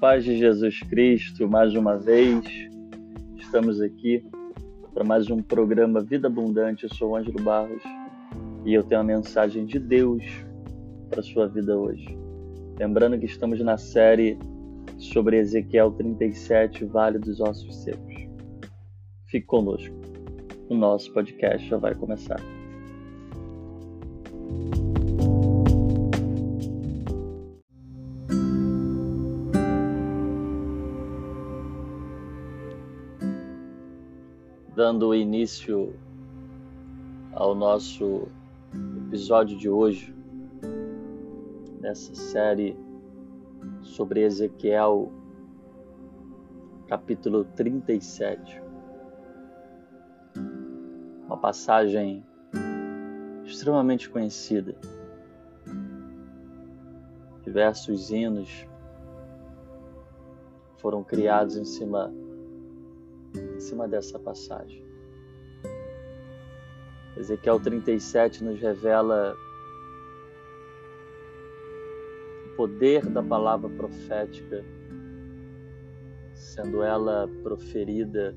paz de Jesus Cristo, mais uma vez estamos aqui para mais um programa Vida Abundante. Eu sou o Ângelo Barros e eu tenho a mensagem de Deus para a sua vida hoje. Lembrando que estamos na série sobre Ezequiel 37, Vale dos Ossos Secos. Fique conosco, o nosso podcast já vai começar. Dando início ao nosso episódio de hoje, nessa série sobre Ezequiel, capítulo 37. Uma passagem extremamente conhecida. Diversos hinos foram criados em cima em cima dessa passagem. Ezequiel 37 nos revela o poder da palavra profética, sendo ela proferida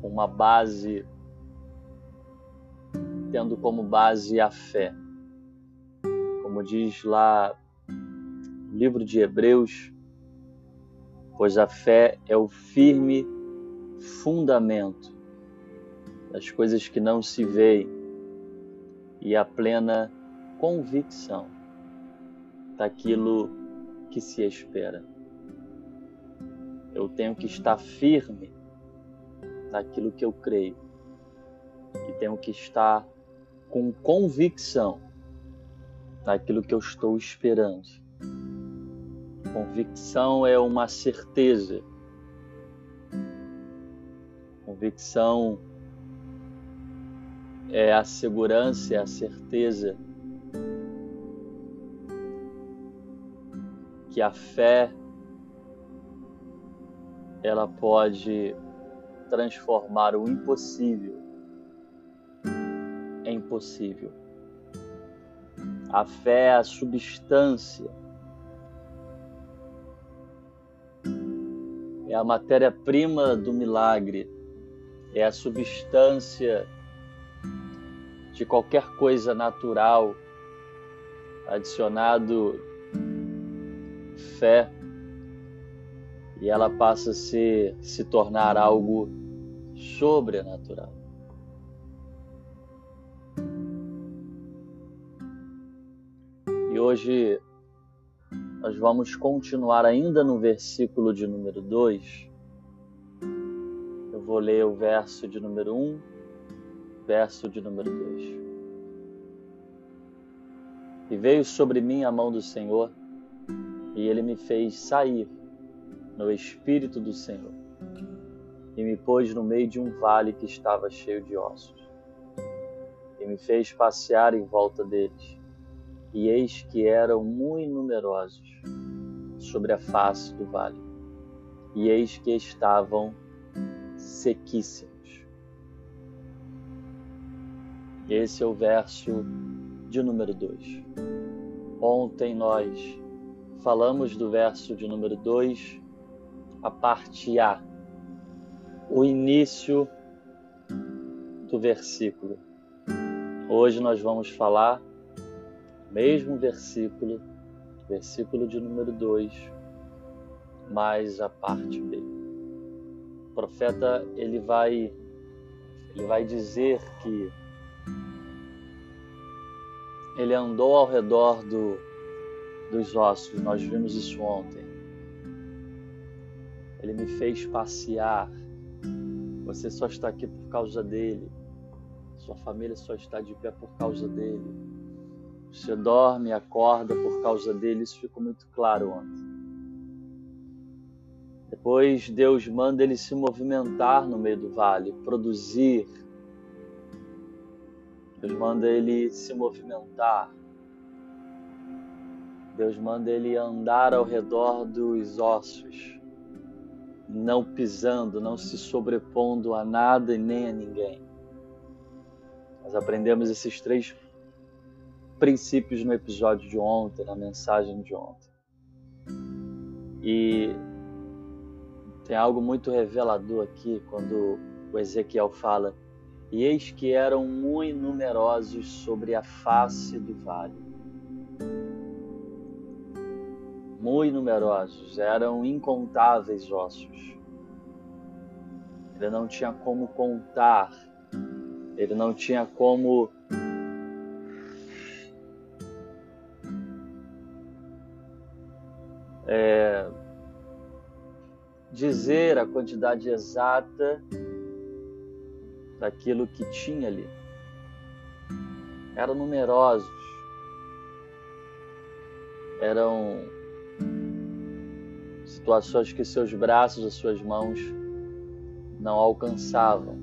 com uma base, tendo como base a fé. Como diz lá no livro de Hebreus, pois a fé é o firme fundamento das coisas que não se veem e a plena convicção daquilo que se espera. Eu tenho que estar firme naquilo que eu creio e tenho que estar com convicção naquilo que eu estou esperando. Convicção é uma certeza. Convicção é a segurança, é a certeza que a fé ela pode transformar o impossível em possível. A fé é a substância é a matéria-prima do milagre, é a substância de qualquer coisa natural, adicionado fé, e ela passa a ser, se tornar algo sobrenatural. E hoje nós vamos continuar ainda no versículo de número 2. Eu vou ler o verso de número 1, um, verso de número 2. E veio sobre mim a mão do Senhor, e ele me fez sair no espírito do Senhor, e me pôs no meio de um vale que estava cheio de ossos, e me fez passear em volta deles e eis que eram muito numerosos sobre a face do vale, e eis que estavam sequíssimos. Esse é o verso de número 2. Ontem nós falamos do verso de número 2, a parte A, o início do versículo. Hoje nós vamos falar mesmo versículo, versículo de número 2, mais a parte B. O profeta ele vai ele vai dizer que ele andou ao redor do, dos ossos, nós vimos isso ontem. Ele me fez passear. Você só está aqui por causa dele. Sua família só está de pé por causa dele você dorme acorda por causa dele, isso ficou muito claro ontem. Depois Deus manda ele se movimentar no meio do vale, produzir. Deus manda ele se movimentar. Deus manda ele andar ao redor dos ossos, não pisando, não se sobrepondo a nada e nem a ninguém. Nós aprendemos esses três princípios no episódio de ontem, na mensagem de ontem. E tem algo muito revelador aqui quando o Ezequiel fala: E eis que eram muito numerosos sobre a face do vale. Muito numerosos, eram incontáveis ossos. Ele não tinha como contar, ele não tinha como é, dizer a quantidade exata daquilo que tinha ali. Eram numerosos, eram situações que seus braços, as suas mãos não alcançavam.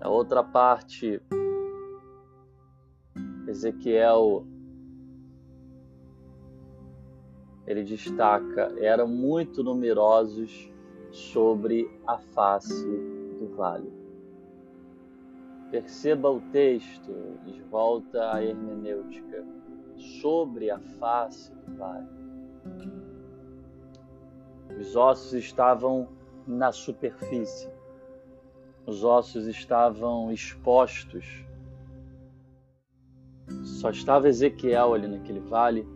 A outra parte, Ezequiel, ele destaca, eram muito numerosos sobre a face do vale. Perceba o texto, de volta à hermenêutica, sobre a face do vale. Os ossos estavam na superfície, os ossos estavam expostos. Só estava Ezequiel ali naquele vale,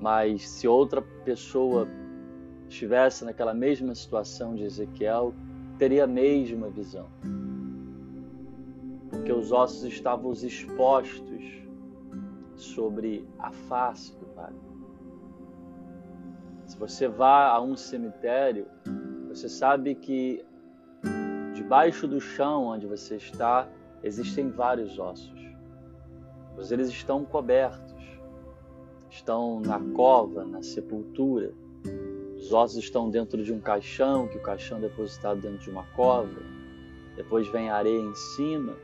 mas se outra pessoa estivesse naquela mesma situação de Ezequiel, teria a mesma visão. Porque os ossos estavam expostos sobre a face do vale. Se você vá a um cemitério, você sabe que debaixo do chão onde você está existem vários ossos. Pois eles estão cobertos, estão na cova, na sepultura. Os ossos estão dentro de um caixão, que o caixão é depositado dentro de uma cova. Depois vem areia em cima,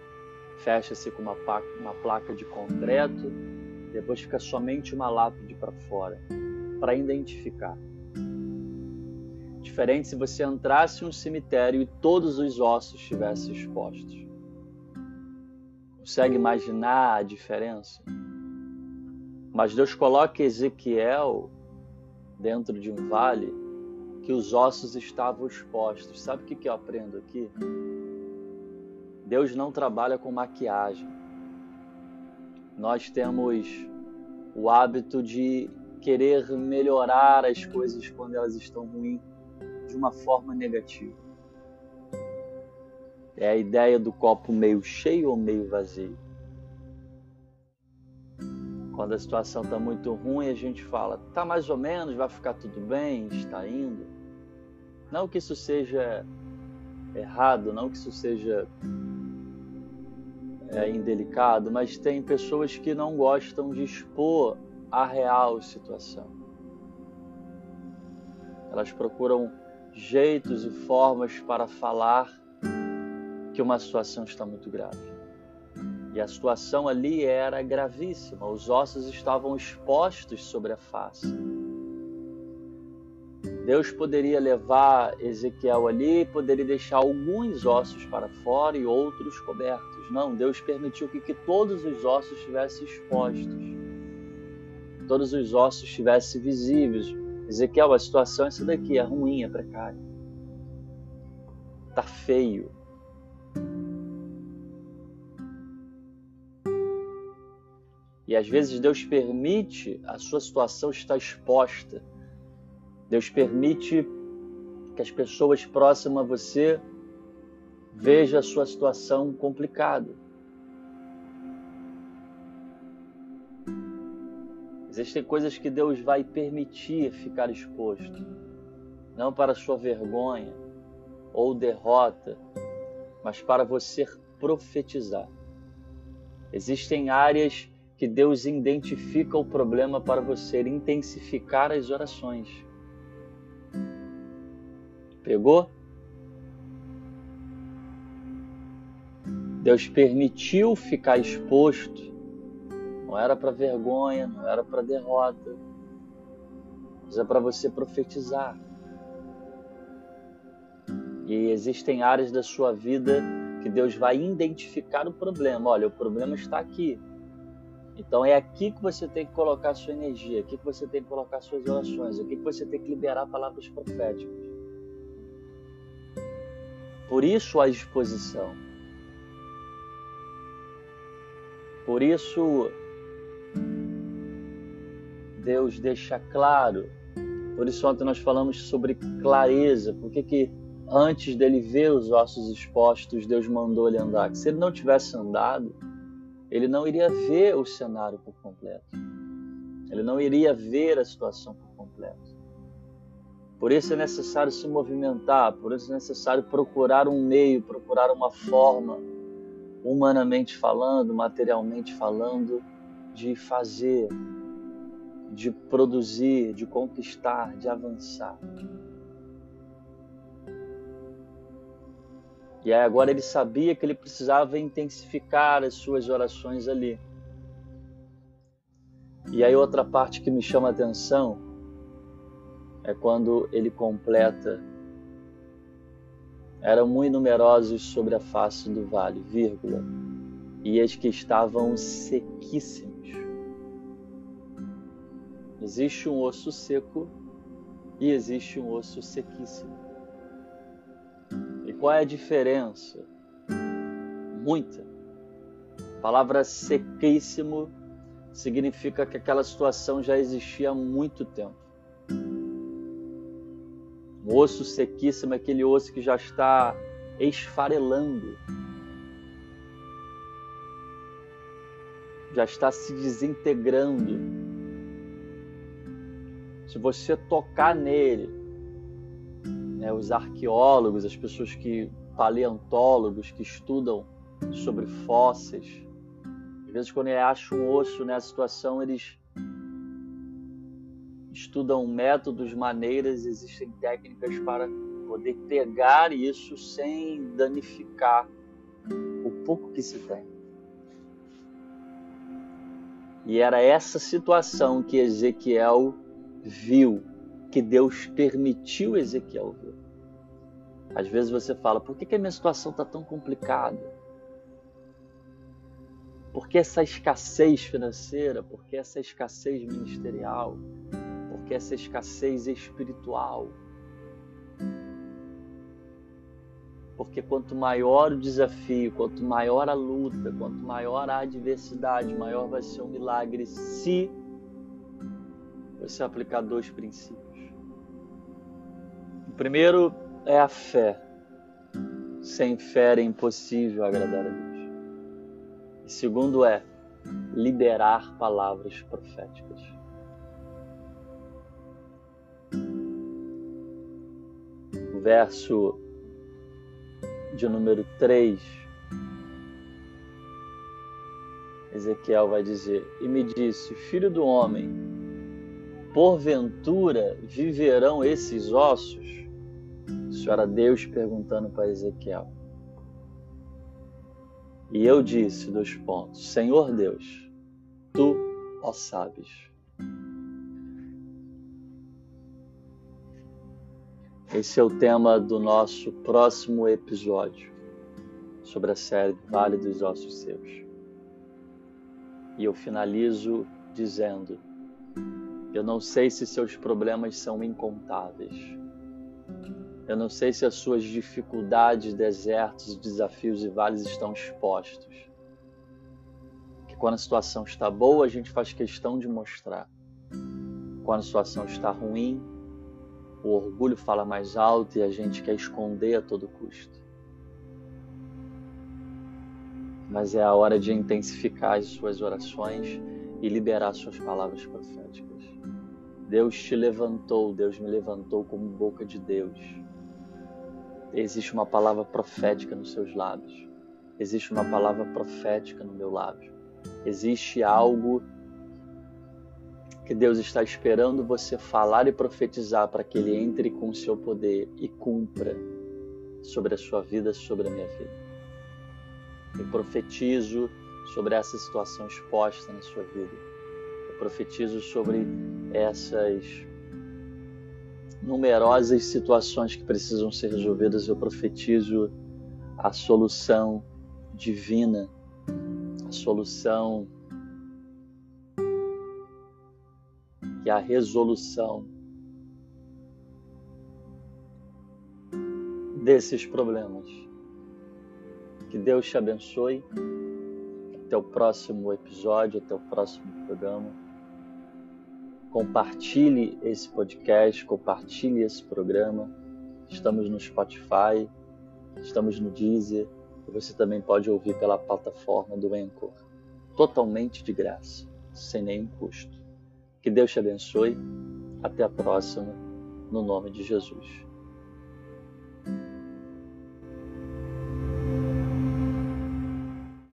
fecha-se com uma uma placa de concreto, depois fica somente uma lápide para fora para identificar. Diferente se você entrasse em um cemitério e todos os ossos estivessem expostos. Consegue imaginar a diferença? Mas Deus coloca Ezequiel dentro de um vale que os ossos estavam expostos. Sabe o que eu aprendo aqui? Deus não trabalha com maquiagem. Nós temos o hábito de querer melhorar as coisas quando elas estão ruins de uma forma negativa. É a ideia do copo meio cheio ou meio vazio. Quando a situação está muito ruim, a gente fala, tá mais ou menos, vai ficar tudo bem, está indo. Não que isso seja errado, não que isso seja é, indelicado, mas tem pessoas que não gostam de expor a real situação. Elas procuram jeitos e formas para falar que uma situação está muito grave. E a situação ali era gravíssima, os ossos estavam expostos sobre a face. Deus poderia levar Ezequiel ali, poderia deixar alguns ossos para fora e outros cobertos. Não, Deus permitiu que, que todos os ossos estivessem expostos todos os ossos estivessem visíveis. Ezequiel, a situação é essa daqui, é ruim, é precária. Tá feio. E às vezes Deus permite a sua situação estar exposta. Deus permite que as pessoas próximas a você vejam a sua situação complicada. Existem coisas que Deus vai permitir ficar exposto, não para sua vergonha ou derrota, mas para você profetizar. Existem áreas que Deus identifica o problema para você intensificar as orações. Pegou? Deus permitiu ficar exposto não era para vergonha, não era para derrota, mas é para você profetizar. E existem áreas da sua vida que Deus vai identificar o problema. Olha, o problema está aqui. Então é aqui que você tem que colocar a sua energia, aqui que você tem que colocar suas orações, aqui que você tem que liberar palavras proféticas. Por isso a exposição. Por isso Deus deixa claro. Por isso ontem nós falamos sobre clareza. Por que, que antes dele ver os ossos expostos, Deus mandou ele andar? se ele não tivesse andado, ele não iria ver o cenário por completo. Ele não iria ver a situação por completo. Por isso é necessário se movimentar, por isso é necessário procurar um meio, procurar uma forma, humanamente falando, materialmente falando, de fazer, de produzir, de conquistar, de avançar. E agora ele sabia que ele precisava intensificar as suas orações ali. E aí outra parte que me chama a atenção é quando ele completa eram muito numerosos sobre a face do vale, vírgula, e as que estavam sequíssimos. Existe um osso seco e existe um osso sequíssimo. Qual é a diferença? Muita. A palavra sequíssimo significa que aquela situação já existia há muito tempo. O osso sequíssimo é aquele osso que já está esfarelando, já está se desintegrando. Se você tocar nele, né, os arqueólogos, as pessoas que paleontólogos que estudam sobre fósseis, às vezes quando eles acham um osso nessa situação, eles estudam métodos, maneiras, existem técnicas para poder pegar isso sem danificar o pouco que se tem. E era essa situação que Ezequiel viu que Deus permitiu Ezequiel ver. Às vezes você fala, por que, que a minha situação está tão complicada? Por que essa escassez financeira? Por que essa escassez ministerial? Por que essa escassez espiritual? Porque quanto maior o desafio, quanto maior a luta, quanto maior a adversidade, maior vai ser o milagre se você aplicar dois princípios. O primeiro é a fé. Sem fé é impossível agradar a Deus. E segundo é liberar palavras proféticas. O verso de número 3, Ezequiel vai dizer: E me disse, filho do homem, porventura viverão esses ossos? Era Deus perguntando para Ezequiel. E eu disse, dois pontos, Senhor Deus, tu, ó sabes. Esse é o tema do nosso próximo episódio sobre a série Vale dos Ossos Seus. E eu finalizo dizendo: Eu não sei se seus problemas são incontáveis eu não sei se as suas dificuldades, desertos, desafios e vales estão expostos. Que quando a situação está boa, a gente faz questão de mostrar. Quando a situação está ruim, o orgulho fala mais alto e a gente quer esconder a todo custo. Mas é a hora de intensificar as suas orações e liberar suas palavras proféticas. Deus te levantou, Deus me levantou como boca de Deus existe uma palavra profética nos seus lábios. Existe uma palavra profética no meu lábio. Existe algo que Deus está esperando você falar e profetizar para que Ele entre com o seu poder e cumpra sobre a sua vida, sobre a minha vida. Eu profetizo sobre essa situação exposta na sua vida. Eu profetizo sobre essas numerosas situações que precisam ser resolvidas, eu profetizo a solução divina, a solução que a resolução desses problemas. Que Deus te abençoe. Até o próximo episódio, até o próximo programa. Compartilhe esse podcast, compartilhe esse programa. Estamos no Spotify, estamos no Deezer e você também pode ouvir pela plataforma do Anchor, totalmente de graça, sem nenhum custo. Que Deus te abençoe. Até a próxima, no nome de Jesus.